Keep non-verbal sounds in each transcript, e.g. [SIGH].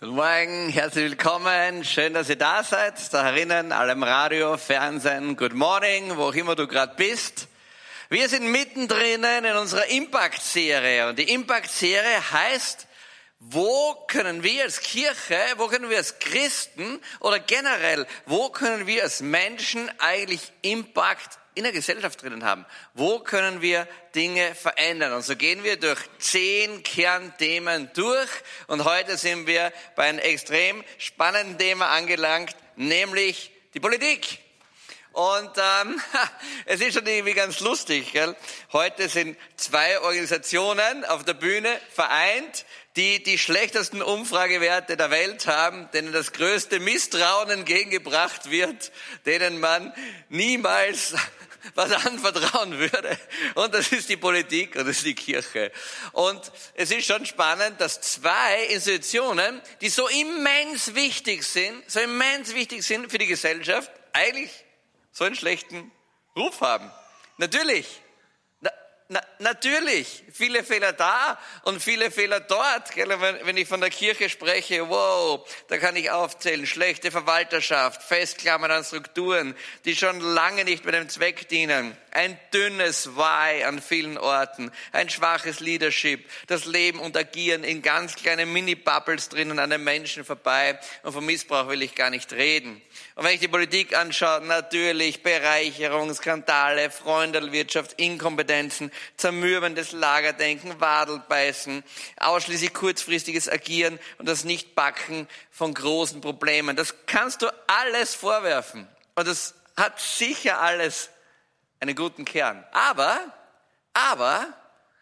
Guten Morgen, herzlich willkommen. Schön, dass ihr da seid. Da herinnen, alle im Radio, Fernsehen. Good morning, wo auch immer du gerade bist. Wir sind mittendrin in unserer Impact-Serie. Und die Impact-Serie heißt, wo können wir als Kirche, wo können wir als Christen oder generell, wo können wir als Menschen eigentlich Impact in der Gesellschaft drinnen haben. Wo können wir Dinge verändern? Und so gehen wir durch zehn Kernthemen durch. Und heute sind wir bei einem extrem spannenden Thema angelangt, nämlich die Politik. Und ähm, [LAUGHS] es ist schon irgendwie ganz lustig. Gell? Heute sind zwei Organisationen auf der Bühne vereint, die die schlechtesten Umfragewerte der Welt haben, denen das größte Misstrauen entgegengebracht wird, denen man niemals was anvertrauen würde. Und das ist die Politik und das ist die Kirche. Und es ist schon spannend, dass zwei Institutionen, die so immens wichtig sind, so immens wichtig sind für die Gesellschaft, eigentlich so einen schlechten Ruf haben. Natürlich na, natürlich, viele Fehler da und viele Fehler dort. Wenn, ich von der Kirche spreche, wow, da kann ich aufzählen, schlechte Verwalterschaft, Festklammern an Strukturen, die schon lange nicht mit dem Zweck dienen, ein dünnes Why an vielen Orten, ein schwaches Leadership, das Leben und Agieren in ganz kleinen Mini-Bubbles drinnen an den Menschen vorbei. Und vom Missbrauch will ich gar nicht reden. Und wenn ich die Politik anschaue, natürlich Bereicherung, Skandale, Freundelwirtschaft, Inkompetenzen, zermürbendes Lagerdenken, Wadelbeißen, ausschließlich kurzfristiges Agieren und das Nichtbacken von großen Problemen. Das kannst du alles vorwerfen. Und das hat sicher alles einen guten Kern. Aber, aber,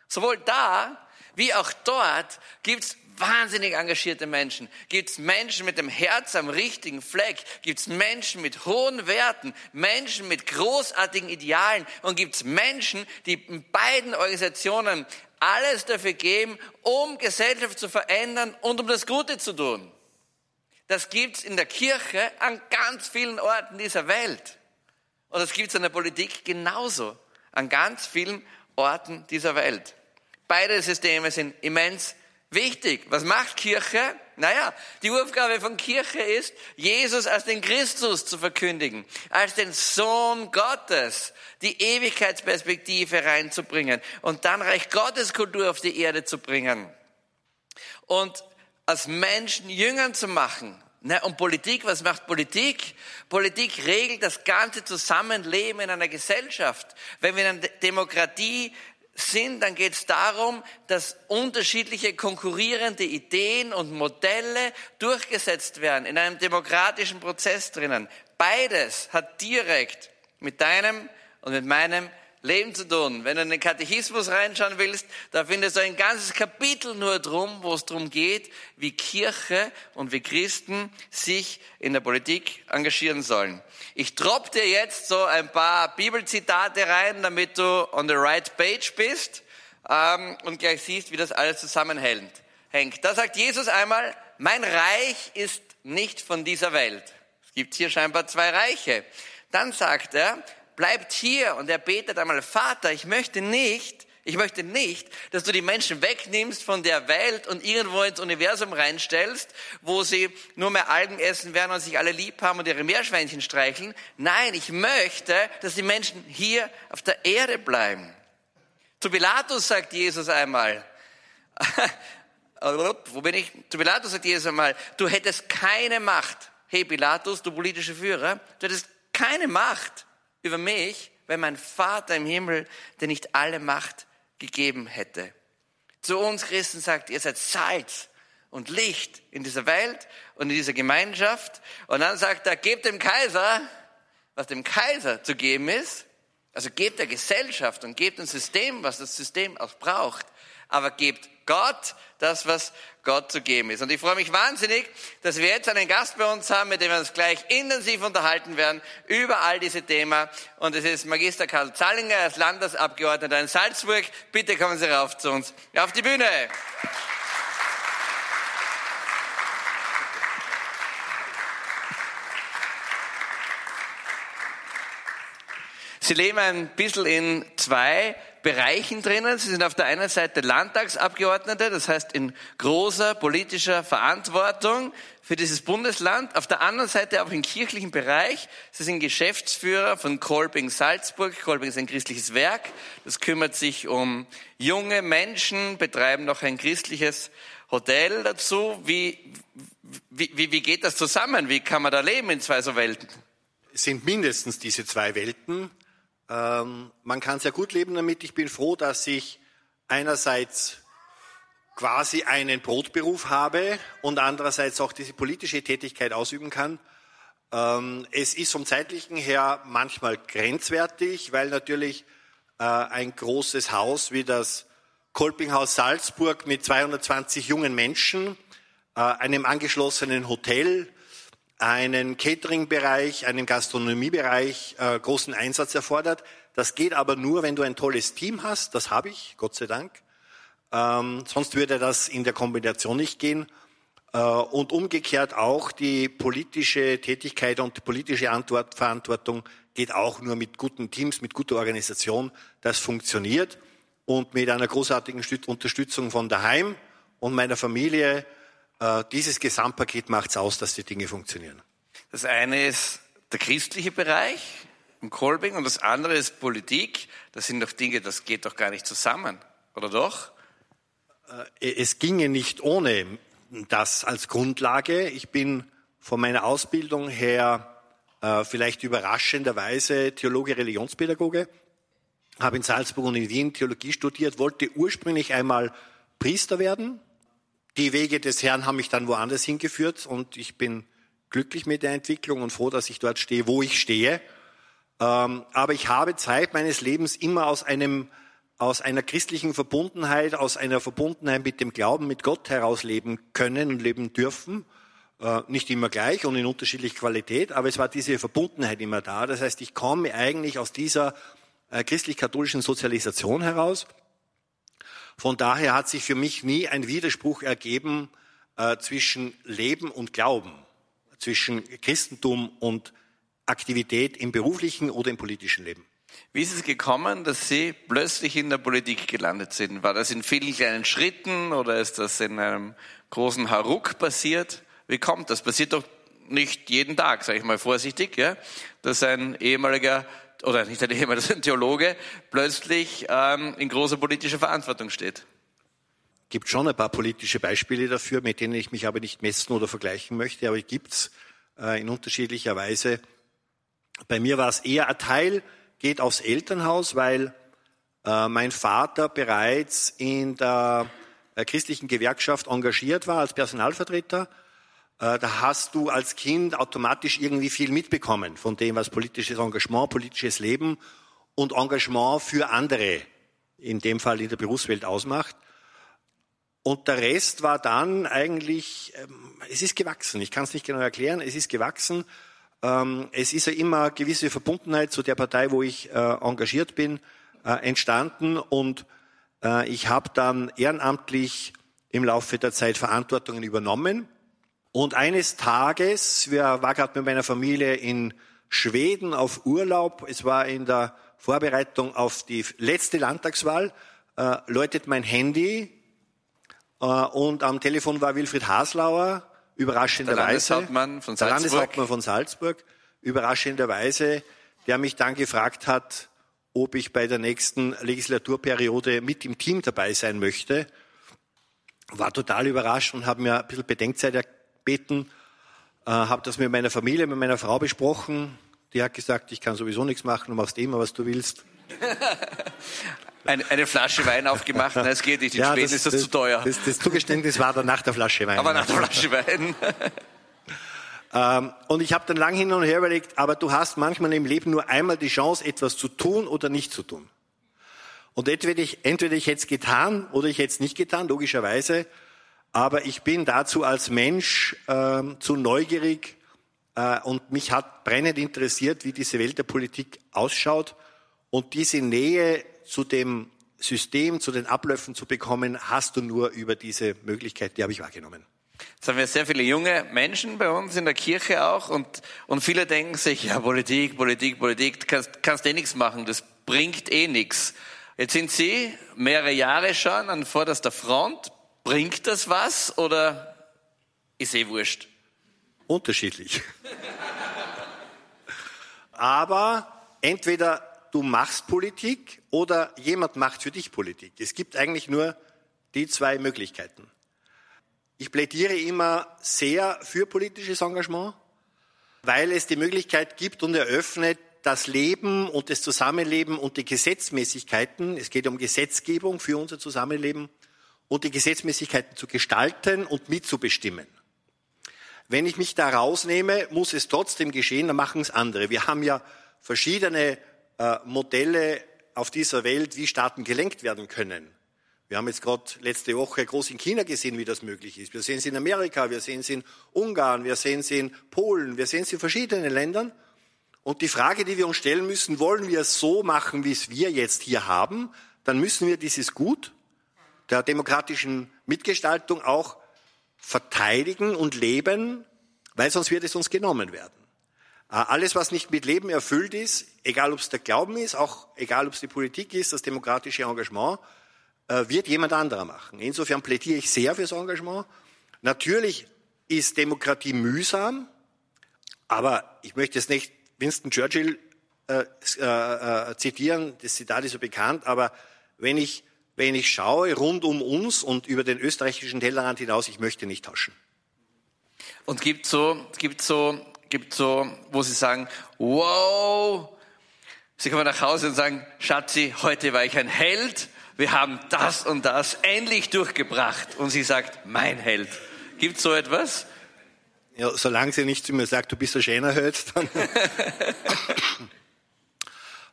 sowohl da wie auch dort gibt's wahnsinnig engagierte Menschen, gibt's Menschen mit dem Herz am richtigen Fleck, gibt's Menschen mit hohen Werten, Menschen mit großartigen Idealen und gibt's Menschen, die in beiden Organisationen alles dafür geben, um Gesellschaft zu verändern und um das Gute zu tun. Das gibt's in der Kirche an ganz vielen Orten dieser Welt. Und das gibt's in der Politik genauso an ganz vielen Orten dieser Welt. Beide Systeme sind immens wichtig. Was macht Kirche? Naja, die Aufgabe von Kirche ist, Jesus als den Christus zu verkündigen, als den Sohn Gottes, die Ewigkeitsperspektive reinzubringen und dann Reich Gottes Kultur auf die Erde zu bringen. Und als Menschen Jüngern zu machen. Na, und Politik, was macht Politik? Politik regelt das ganze Zusammenleben in einer Gesellschaft. Wenn wir in einer Demokratie sind, dann geht es darum, dass unterschiedliche konkurrierende Ideen und Modelle durchgesetzt werden in einem demokratischen Prozess drinnen. Beides hat direkt mit deinem und mit meinem Leben zu tun. Wenn du in den Katechismus reinschauen willst, da findest du ein ganzes Kapitel nur drum, wo es darum geht, wie Kirche und wie Christen sich in der Politik engagieren sollen. Ich droppe dir jetzt so ein paar Bibelzitate rein, damit du on the right page bist ähm, und gleich siehst, wie das alles zusammenhängt. Da sagt Jesus einmal, mein Reich ist nicht von dieser Welt. Es gibt hier scheinbar zwei Reiche. Dann sagt er, bleibt hier und er betet einmal, Vater, ich möchte nicht, ich möchte nicht, dass du die Menschen wegnimmst von der Welt und irgendwo ins Universum reinstellst, wo sie nur mehr Algen essen werden und sich alle lieb haben und ihre Meerschweinchen streicheln. Nein, ich möchte, dass die Menschen hier auf der Erde bleiben. Zu Pilatus sagt Jesus einmal, [LAUGHS] wo bin ich? Zu Pilatus sagt Jesus einmal, du hättest keine Macht. Hey Pilatus, du politische Führer, du hättest keine Macht über mich, wenn mein Vater im Himmel dir nicht alle Macht gegeben hätte. Zu uns Christen sagt, ihr seid Salz und Licht in dieser Welt und in dieser Gemeinschaft. Und dann sagt er, gebt dem Kaiser, was dem Kaiser zu geben ist. Also gebt der Gesellschaft und gebt dem System, was das System auch braucht. Aber gebt Gott das, was Gott zu geben ist. Und ich freue mich wahnsinnig, dass wir jetzt einen Gast bei uns haben, mit dem wir uns gleich intensiv unterhalten werden über all diese Themen. Und es ist Magister Karl Zallinger, er ist Landesabgeordneter in Salzburg. Bitte kommen Sie rauf zu uns auf die Bühne. Sie leben ein bisschen in zwei Bereichen drinnen. Sie sind auf der einen Seite Landtagsabgeordnete, das heißt in großer politischer Verantwortung für dieses Bundesland. Auf der anderen Seite auch im kirchlichen Bereich. Sie sind Geschäftsführer von Kolbing Salzburg. Kolbing ist ein christliches Werk. Das kümmert sich um junge Menschen, betreiben noch ein christliches Hotel dazu. Wie, wie, wie, wie geht das zusammen? Wie kann man da leben in zwei so Welten? Sind mindestens diese zwei Welten. Ähm, man kann sehr gut leben damit. Ich bin froh, dass ich einerseits quasi einen Brotberuf habe und andererseits auch diese politische Tätigkeit ausüben kann. Ähm, es ist vom zeitlichen her manchmal grenzwertig, weil natürlich äh, ein großes Haus wie das Kolpinghaus Salzburg mit 220 jungen Menschen, äh, einem angeschlossenen Hotel, einen Catering-Bereich, einen Gastronomiebereich äh, großen Einsatz erfordert. Das geht aber nur, wenn du ein tolles Team hast. Das habe ich, Gott sei Dank. Ähm, sonst würde das in der Kombination nicht gehen. Äh, und umgekehrt auch die politische Tätigkeit und die politische Antwort, Verantwortung geht auch nur mit guten Teams, mit guter Organisation. Das funktioniert und mit einer großartigen Unterstützung von daheim und meiner Familie. Äh, dieses Gesamtpaket macht es aus, dass die Dinge funktionieren. Das eine ist der christliche Bereich im Kolbing und das andere ist Politik. Das sind doch Dinge, das geht doch gar nicht zusammen, oder doch? Äh, es ginge nicht ohne das als Grundlage. Ich bin von meiner Ausbildung her äh, vielleicht überraschenderweise Theologe, Religionspädagoge habe in Salzburg und in Wien Theologie studiert, wollte ursprünglich einmal Priester werden. Die Wege des Herrn haben mich dann woanders hingeführt und ich bin glücklich mit der Entwicklung und froh, dass ich dort stehe, wo ich stehe. Ähm, aber ich habe Zeit meines Lebens immer aus einem aus einer christlichen Verbundenheit, aus einer Verbundenheit mit dem Glauben, mit Gott heraus leben können und leben dürfen. Äh, nicht immer gleich und in unterschiedlicher Qualität, aber es war diese Verbundenheit immer da. Das heißt, ich komme eigentlich aus dieser äh, christlich-katholischen Sozialisation heraus. Von daher hat sich für mich nie ein Widerspruch ergeben äh, zwischen Leben und Glauben, zwischen Christentum und Aktivität im beruflichen oder im politischen Leben. Wie ist es gekommen, dass Sie plötzlich in der Politik gelandet sind? War das in vielen kleinen Schritten oder ist das in einem großen Haruk passiert? Wie kommt das? Passiert doch nicht jeden Tag, sage ich mal vorsichtig, ja, dass ein ehemaliger oder nicht ein ehemaliger, [LAUGHS] ein Theologe plötzlich ähm, in großer politischer Verantwortung steht. Gibt schon ein paar politische Beispiele dafür, mit denen ich mich aber nicht messen oder vergleichen möchte, aber gibt's äh, in unterschiedlicher Weise. Bei mir war es eher ein Teil, geht aufs Elternhaus, weil äh, mein Vater bereits in der äh, christlichen Gewerkschaft engagiert war als Personalvertreter da hast du als Kind automatisch irgendwie viel mitbekommen von dem, was politisches Engagement, politisches Leben und Engagement für andere, in dem Fall in der Berufswelt ausmacht. Und der Rest war dann eigentlich, ähm, es ist gewachsen. Ich kann es nicht genau erklären, es ist gewachsen. Ähm, es ist ja immer gewisse Verbundenheit zu der Partei, wo ich äh, engagiert bin, äh, entstanden. Und ich habe dann ehrenamtlich im Laufe der Zeit Verantwortungen übernommen und eines Tages, wir war gerade mit meiner Familie in Schweden auf Urlaub, es war in der Vorbereitung auf die letzte Landtagswahl, äh, läutet mein Handy. Äh, und am Telefon war Wilfried Haslauer, überraschenderweise, der Landeshauptmann von Salzburg, der Landeshauptmann von Salzburg. Überraschenderweise, der mich dann gefragt hat, ob ich bei der nächsten Legislaturperiode mit im Team dabei sein möchte. War total überrascht und habe mir ein bisschen Bedenkzeit beten, äh, habe das mit meiner Familie, mit meiner Frau besprochen. Die hat gesagt, ich kann sowieso nichts machen, du machst immer, was du willst. [LAUGHS] eine, eine, Flasche Wein aufgemacht, nein, es geht nicht, in ja, Schweden das, ist das, das, zu teuer. Das, das, Zugeständnis war dann nach der Flasche Wein. Aber nach der Flasche Wein. [LAUGHS] [LAUGHS] ähm, und ich habe dann lang hin und her überlegt, aber du hast manchmal im Leben nur einmal die Chance, etwas zu tun oder nicht zu tun. Und entweder ich, entweder ich hätte es getan oder ich hätte es nicht getan, logischerweise. Aber ich bin dazu als Mensch äh, zu neugierig äh, und mich hat brennend interessiert, wie diese Welt der Politik ausschaut. Und diese Nähe zu dem System, zu den Abläufen zu bekommen, hast du nur über diese Möglichkeit, die habe ich wahrgenommen. Jetzt haben wir sehr viele junge Menschen bei uns in der Kirche auch und, und viele denken sich, ja, Politik, Politik, Politik, kannst, kannst eh nichts machen, das bringt eh nichts. Jetzt sind Sie mehrere Jahre schon an vorderster Front. Bringt das was oder ist eh wurscht? Unterschiedlich. Aber entweder du machst Politik oder jemand macht für dich Politik. Es gibt eigentlich nur die zwei Möglichkeiten. Ich plädiere immer sehr für politisches Engagement, weil es die Möglichkeit gibt und eröffnet, das Leben und das Zusammenleben und die Gesetzmäßigkeiten, es geht um Gesetzgebung für unser Zusammenleben und die Gesetzmäßigkeiten zu gestalten und mitzubestimmen. Wenn ich mich da rausnehme, muss es trotzdem geschehen, dann machen es andere. Wir haben ja verschiedene äh, Modelle auf dieser Welt, wie Staaten gelenkt werden können. Wir haben jetzt gerade letzte Woche groß in China gesehen, wie das möglich ist. Wir sehen es in Amerika, wir sehen es in Ungarn, wir sehen es in Polen, wir sehen es in verschiedenen Ländern. Und die Frage, die wir uns stellen müssen, wollen wir es so machen, wie es wir jetzt hier haben, dann müssen wir dieses Gut der demokratischen Mitgestaltung auch verteidigen und leben, weil sonst wird es uns genommen werden. Äh, alles, was nicht mit Leben erfüllt ist, egal ob es der Glauben ist, auch egal ob es die Politik ist, das demokratische Engagement, äh, wird jemand anderer machen. Insofern plädiere ich sehr fürs Engagement. Natürlich ist Demokratie mühsam, aber ich möchte jetzt nicht Winston Churchill äh, äh, äh, zitieren, das Zitat ist so bekannt, aber wenn ich wenn ich schaue rund um uns und über den österreichischen Tellerrand hinaus, ich möchte nicht tauschen. Und gibt so, gibt so, gibt so, wo Sie sagen, wow, Sie kommen nach Hause und sagen, Schatzi, heute war ich ein Held, wir haben das und das endlich durchgebracht. Und sie sagt, mein Held. Gibt so etwas? Ja, solange sie nicht zu mir sagt, du bist ein schöner Held, dann.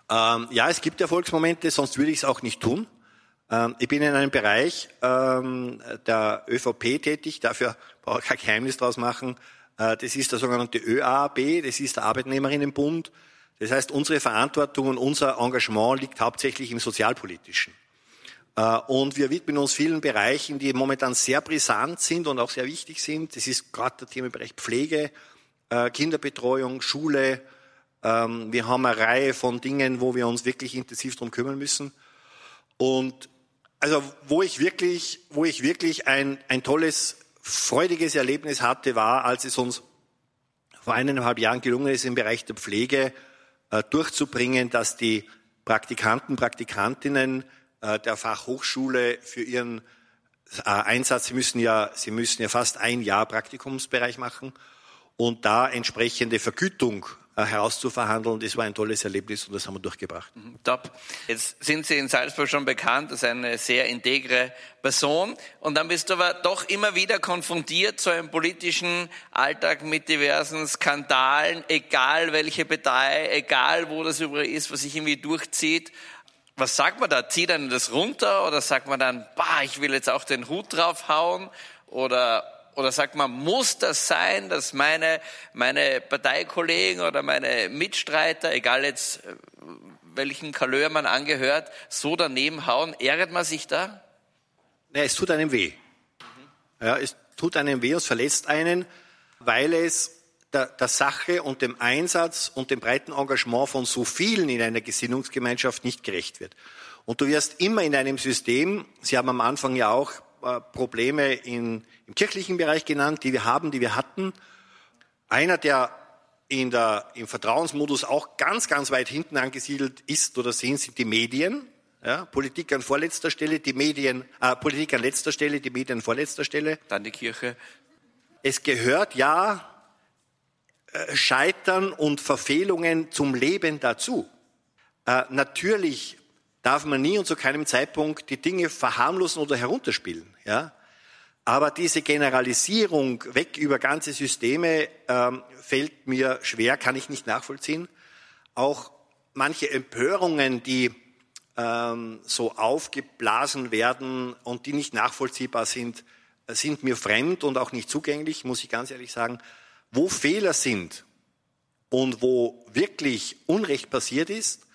[LAUGHS] ähm, ja, es gibt Erfolgsmomente, sonst würde ich es auch nicht tun. Ähm, ich bin in einem Bereich ähm, der ÖVP tätig, dafür brauche ich kein Geheimnis draus machen. Äh, das ist der sogenannte ÖAB, das ist der Arbeitnehmerinnenbund. Das heißt, unsere Verantwortung und unser Engagement liegt hauptsächlich im Sozialpolitischen. Äh, und wir widmen uns vielen Bereichen, die momentan sehr brisant sind und auch sehr wichtig sind. Das ist gerade der Themenbereich Pflege, äh, Kinderbetreuung, Schule. Ähm, wir haben eine Reihe von Dingen, wo wir uns wirklich intensiv darum kümmern müssen. Und also wo ich wirklich, wo ich wirklich ein, ein tolles, freudiges Erlebnis hatte, war, als es uns vor eineinhalb Jahren gelungen ist, im Bereich der Pflege äh, durchzubringen, dass die Praktikanten, Praktikantinnen äh, der Fachhochschule für ihren äh, Einsatz, sie müssen ja, sie müssen ja fast ein Jahr Praktikumsbereich machen und da entsprechende Vergütung herauszuverhandeln. Das war ein tolles Erlebnis und das haben wir durchgebracht. Mhm, top. Jetzt sind Sie in Salzburg schon bekannt als eine sehr integre Person und dann bist du aber doch immer wieder konfrontiert zu einem politischen Alltag mit diversen Skandalen, egal welche Partei, egal wo das überall ist, was sich irgendwie durchzieht. Was sagt man da? Zieht dann das runter oder sagt man dann, bah, ich will jetzt auch den Hut draufhauen oder oder sagt man, muss das sein, dass meine, meine Parteikollegen oder meine Mitstreiter, egal jetzt äh, welchen Kaleur man angehört, so daneben hauen? Ärgert man sich da? Nein, es tut einem weh. Ja, es tut einem weh, es verletzt einen, weil es der, der Sache und dem Einsatz und dem breiten Engagement von so vielen in einer Gesinnungsgemeinschaft nicht gerecht wird. Und du wirst immer in einem System, Sie haben am Anfang ja auch Probleme in, im kirchlichen Bereich genannt, die wir haben, die wir hatten. Einer, der in der, im Vertrauensmodus auch ganz, ganz weit hinten angesiedelt ist oder sind, sind die Medien. Ja, Politik an vorletzter Stelle, die Medien, äh, Politik an letzter Stelle, die Medien an vorletzter Stelle. Dann die Kirche. Es gehört ja äh, Scheitern und Verfehlungen zum Leben dazu. Äh, natürlich darf man nie und zu keinem Zeitpunkt die Dinge verharmlosen oder herunterspielen. Ja? Aber diese Generalisierung weg über ganze Systeme ähm, fällt mir schwer, kann ich nicht nachvollziehen. Auch manche Empörungen, die ähm, so aufgeblasen werden und die nicht nachvollziehbar sind, sind mir fremd und auch nicht zugänglich, muss ich ganz ehrlich sagen. Wo Fehler sind und wo wirklich Unrecht passiert ist,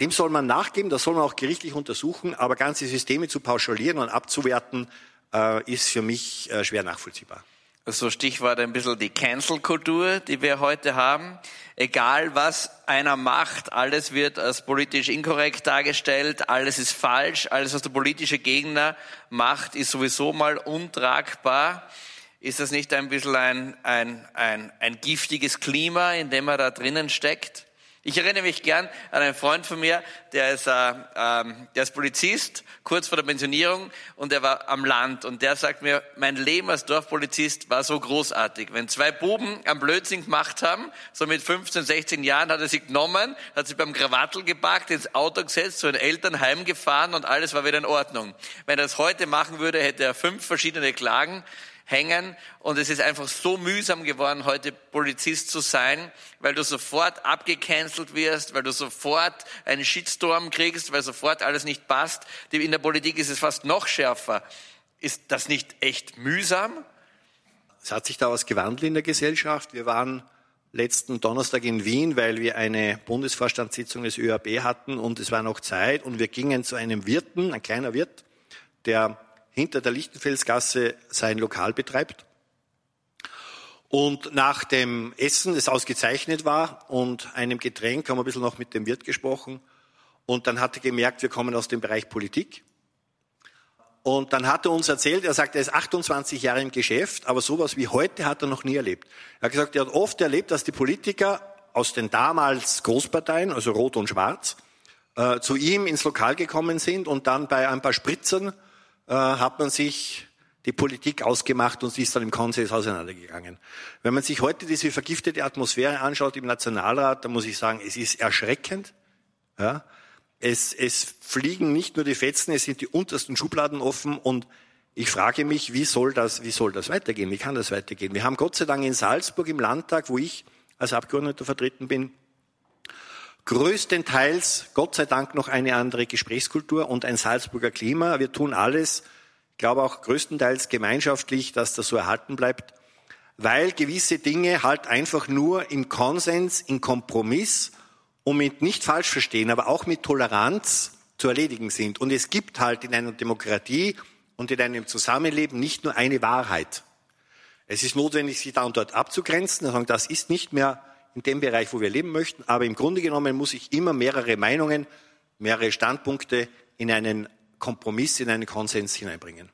dem soll man nachgeben, das soll man auch gerichtlich untersuchen, aber ganze Systeme zu pauschalieren und abzuwerten, äh, ist für mich äh, schwer nachvollziehbar. So Stichwort ein bisschen die Cancel-Kultur, die wir heute haben. Egal was einer macht, alles wird als politisch inkorrekt dargestellt, alles ist falsch, alles was der politische Gegner macht, ist sowieso mal untragbar. Ist das nicht ein bisschen ein, ein, ein, ein giftiges Klima, in dem er da drinnen steckt? Ich erinnere mich gern an einen Freund von mir, der ist, äh, ähm, der ist Polizist, kurz vor der Pensionierung, und der war am Land. Und der sagt mir, mein Leben als Dorfpolizist war so großartig. Wenn zwei Buben am Blödsinn gemacht haben, so mit 15, 16 Jahren, hat er sie genommen, hat sie beim Krawattel gepackt, ins Auto gesetzt, zu den Eltern heimgefahren und alles war wieder in Ordnung. Wenn er das heute machen würde, hätte er fünf verschiedene Klagen hängen. Und es ist einfach so mühsam geworden, heute Polizist zu sein, weil du sofort abgecancelt wirst, weil du sofort einen Shitstorm kriegst, weil sofort alles nicht passt. In der Politik ist es fast noch schärfer. Ist das nicht echt mühsam? Es hat sich da was gewandelt in der Gesellschaft. Wir waren letzten Donnerstag in Wien, weil wir eine Bundesvorstandssitzung des ÖAB hatten und es war noch Zeit und wir gingen zu einem Wirten, ein kleiner Wirt, der hinter der Lichtenfelsgasse sein Lokal betreibt. Und nach dem Essen, das ausgezeichnet war, und einem Getränk haben wir ein bisschen noch mit dem Wirt gesprochen. Und dann hat er gemerkt, wir kommen aus dem Bereich Politik. Und dann hat er uns erzählt, er sagt, er ist 28 Jahre im Geschäft, aber sowas wie heute hat er noch nie erlebt. Er hat gesagt, er hat oft erlebt, dass die Politiker aus den damals Großparteien, also Rot und Schwarz, äh, zu ihm ins Lokal gekommen sind und dann bei ein paar Spritzern äh, hat man sich die Politik ausgemacht und sie ist dann im Konsens auseinandergegangen. Wenn man sich heute diese vergiftete Atmosphäre anschaut im Nationalrat, dann muss ich sagen, es ist erschreckend. Ja? Es, es fliegen nicht nur die Fetzen, es sind die untersten Schubladen offen und ich frage mich, wie soll das, wie soll das weitergehen? Wie kann das weitergehen? Wir haben Gott sei Dank in Salzburg im Landtag, wo ich als Abgeordneter vertreten bin, größtenteils, Gott sei Dank, noch eine andere Gesprächskultur und ein Salzburger Klima. Wir tun alles, ich glaube auch größtenteils gemeinschaftlich, dass das so erhalten bleibt, weil gewisse Dinge halt einfach nur im Konsens, im Kompromiss und mit nicht falsch verstehen, aber auch mit Toleranz zu erledigen sind. Und es gibt halt in einer Demokratie und in einem Zusammenleben nicht nur eine Wahrheit. Es ist notwendig, sich da und dort abzugrenzen, das ist nicht mehr in dem Bereich, wo wir leben möchten. Aber im Grunde genommen muss ich immer mehrere Meinungen, mehrere Standpunkte in einen Kompromiss, in einen Konsens hineinbringen.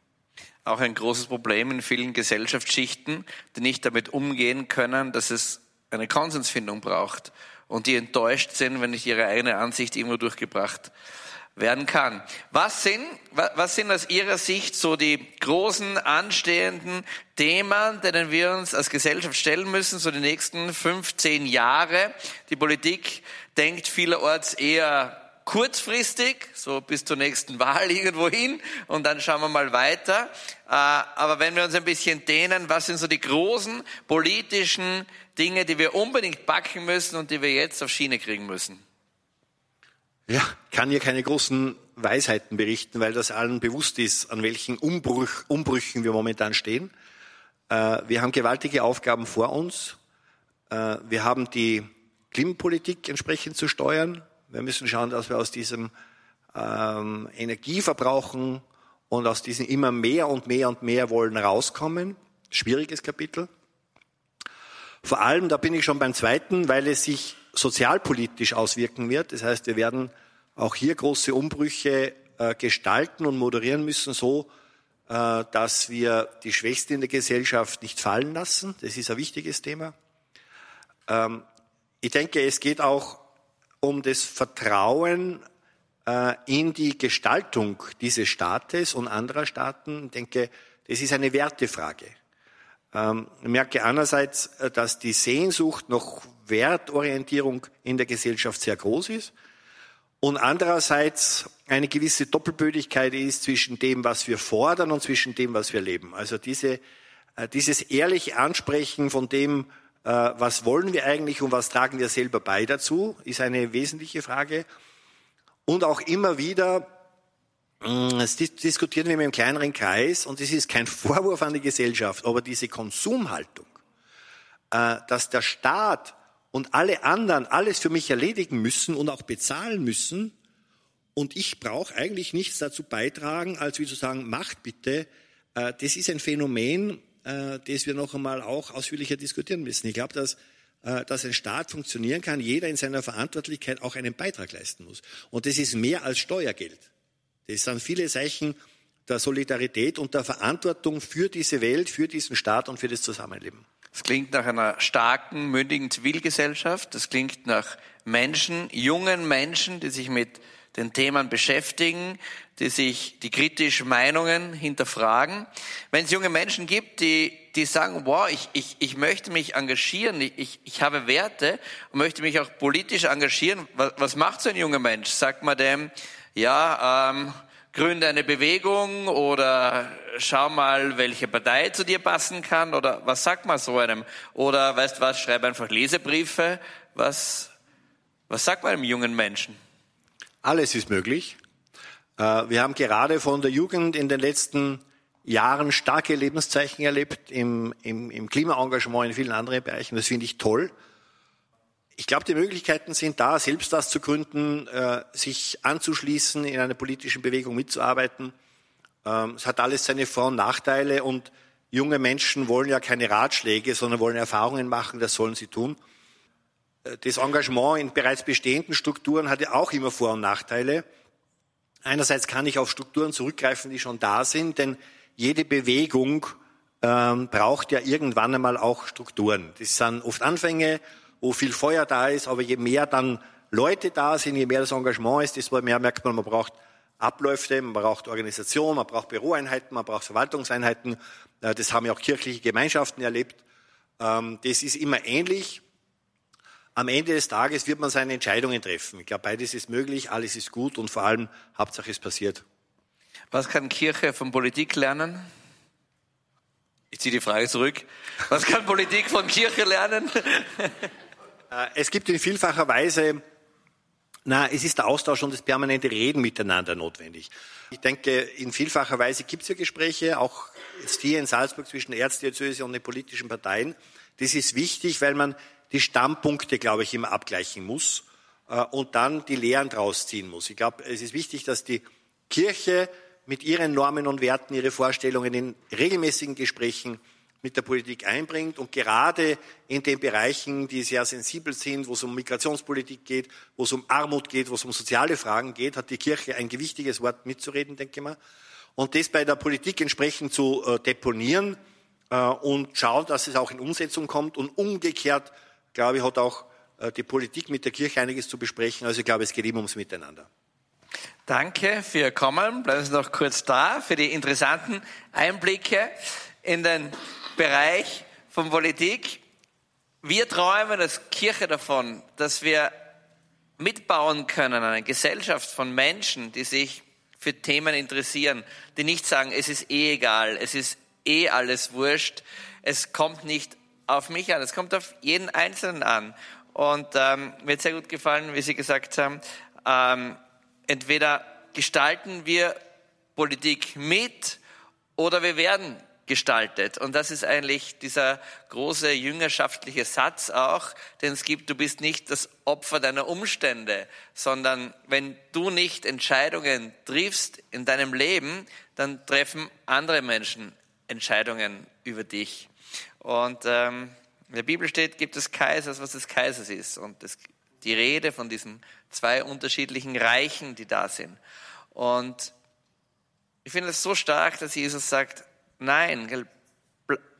Auch ein großes Problem in vielen Gesellschaftsschichten, die nicht damit umgehen können, dass es eine Konsensfindung braucht und die enttäuscht sind, wenn nicht ihre eigene Ansicht irgendwo durchgebracht werden kann. Was sind, was sind aus Ihrer Sicht so die großen anstehenden Themen, denen wir uns als Gesellschaft stellen müssen, so die nächsten 15 Jahre? Die Politik denkt vielerorts eher kurzfristig, so bis zur nächsten Wahl [LAUGHS] irgendwo hin und dann schauen wir mal weiter. Äh, aber wenn wir uns ein bisschen dehnen, was sind so die großen politischen Dinge, die wir unbedingt backen müssen und die wir jetzt auf Schiene kriegen müssen? Ja, kann hier keine großen Weisheiten berichten, weil das allen bewusst ist, an welchen Umbruch, Umbrüchen wir momentan stehen. Äh, wir haben gewaltige Aufgaben vor uns. Äh, wir haben die Klimapolitik entsprechend zu steuern. Wir müssen schauen, dass wir aus diesem ähm, Energieverbrauchen und aus diesem immer mehr und mehr und mehr wollen rauskommen. Schwieriges Kapitel. Vor allem, da bin ich schon beim zweiten, weil es sich sozialpolitisch auswirken wird. Das heißt, wir werden auch hier große Umbrüche äh, gestalten und moderieren müssen, so äh, dass wir die Schwächsten in der Gesellschaft nicht fallen lassen. Das ist ein wichtiges Thema. Ähm, ich denke, es geht auch um das Vertrauen äh, in die Gestaltung dieses Staates und anderer Staaten. Ich denke, das ist eine Wertefrage. Ähm, ich merke einerseits, dass die Sehnsucht nach Wertorientierung in der Gesellschaft sehr groß ist und andererseits eine gewisse Doppelbödigkeit ist zwischen dem, was wir fordern und zwischen dem, was wir leben. Also diese, äh, dieses ehrliche Ansprechen von dem, äh, was wollen wir eigentlich und was tragen wir selber bei dazu, ist eine wesentliche Frage. Und auch immer wieder, mm, das diskutieren wir im kleineren Kreis und es ist kein [LAUGHS] Vorwurf an die Gesellschaft, aber diese Konsumhaltung, äh, dass der Staat und alle anderen alles für mich erledigen müssen und auch bezahlen müssen. Und ich brauche eigentlich nichts dazu beitragen, als wie zu sagen, macht bitte. Äh, das ist ein Phänomen, äh, das wir noch einmal auch ausführlicher diskutieren müssen. Ich glaube, dass, äh, dass ein Staat funktionieren kann, jeder in seiner Verantwortlichkeit auch einen Beitrag leisten muss. Und das ist mehr als Steuergeld. Das sind viele Zeichen der Solidarität und der Verantwortung für diese Welt, für diesen Staat und für das Zusammenleben. Es klingt nach einer starken, mündigen Zivilgesellschaft. Das klingt nach Menschen, jungen Menschen, die sich mit den Themen beschäftigen, die sich die kritischen Meinungen hinterfragen. Wenn es junge Menschen gibt, die, die sagen, wow, ich, ich, ich möchte mich engagieren, ich, ich habe Werte und möchte mich auch politisch engagieren, was, was macht so ein junger Mensch? Sagt man dem, ja, ähm, gründe eine Bewegung oder schau mal, welche Partei zu dir passen kann oder was sagt man so einem? Oder weißt was, schreib einfach Lesebriefe. Was, was sagt man einem jungen Menschen? Alles ist möglich. Äh, wir haben gerade von der Jugend in den letzten Jahren starke Lebenszeichen erlebt im, im, im Klimaengagement in vielen anderen Bereichen. Das finde ich toll. Ich glaube, die Möglichkeiten sind da, selbst das zu gründen, äh, sich anzuschließen, in einer politischen Bewegung mitzuarbeiten. Ähm, es hat alles seine Vor- und Nachteile und junge Menschen wollen ja keine Ratschläge, sondern wollen Erfahrungen machen, das sollen sie tun. Äh, das Engagement in bereits bestehenden Strukturen hat ja auch immer Vor- und Nachteile. Einerseits kann ich auf Strukturen zurückgreifen, die schon da sind, denn jede Bewegung ähm, braucht ja irgendwann einmal auch Strukturen. Das sind oft Anfänge wo viel Feuer da ist, aber je mehr dann Leute da sind, je mehr das Engagement ist, desto mehr merkt man, man braucht Abläufe, man braucht Organisation, man braucht Büroeinheiten, man braucht Verwaltungseinheiten. Äh, das haben ja auch kirchliche Gemeinschaften erlebt. Ähm, das ist immer ähnlich. Am Ende des Tages wird man seine Entscheidungen treffen. Ich glaube, beides ist möglich, alles ist gut und vor allem Hauptsache es passiert. Was kann Kirche von Politik lernen? Ich ziehe die Frage zurück. Was kann Politik von Kirche lernen? [LAUGHS] Äh, es gibt in vielfacher Weise, na, es ist der Austausch und das permanente Reden miteinander notwendig. Ich denke, in vielfacher Weise gibt es ja Gespräche, auch jetzt hier in Salzburg zwischen Erzdiözese und den politischen Parteien. Das ist wichtig, weil man die Standpunkte, glaube ich, immer abgleichen muss äh, und dann die Lehren draus ziehen muss. Ich glaube, es ist wichtig, dass die Kirche mit ihren Normen und Werten, ihre Vorstellungen in regelmäßigen Gesprächen mit der Politik einbringt und gerade in den Bereichen, die sehr sensibel sind, wo es um Migrationspolitik geht, wo es um Armut geht, wo es um soziale Fragen geht, hat die Kirche ein gewichtiges Wort mitzureden, denke ich mal. Und das bei der Politik entsprechend zu äh, deponieren äh, und schauen, dass es auch in Umsetzung kommt. Und umgekehrt, glaube ich, hat auch äh, die Politik mit der Kirche einiges zu besprechen. Also ich glaube, es geht immer ums Miteinander. Danke für Ihr Kommen. Bleiben Sie noch kurz da für die interessanten Einblicke in den Bereich von Politik. Wir träumen als Kirche davon, dass wir mitbauen können, eine Gesellschaft von Menschen, die sich für Themen interessieren, die nicht sagen, es ist eh egal, es ist eh alles wurscht, es kommt nicht auf mich an, es kommt auf jeden Einzelnen an. Und ähm, mir hat sehr gut gefallen, wie Sie gesagt haben, ähm, entweder gestalten wir Politik mit oder wir werden gestaltet. Und das ist eigentlich dieser große jüngerschaftliche Satz auch, den es gibt, du bist nicht das Opfer deiner Umstände, sondern wenn du nicht Entscheidungen triffst in deinem Leben, dann treffen andere Menschen Entscheidungen über dich. Und ähm, in der Bibel steht, gibt es Kaisers, was des Kaisers ist. Und das, die Rede von diesen zwei unterschiedlichen Reichen, die da sind. Und ich finde es so stark, dass Jesus sagt, Nein,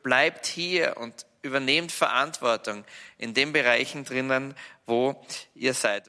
bleibt hier und übernehmt Verantwortung in den Bereichen drinnen, wo ihr seid.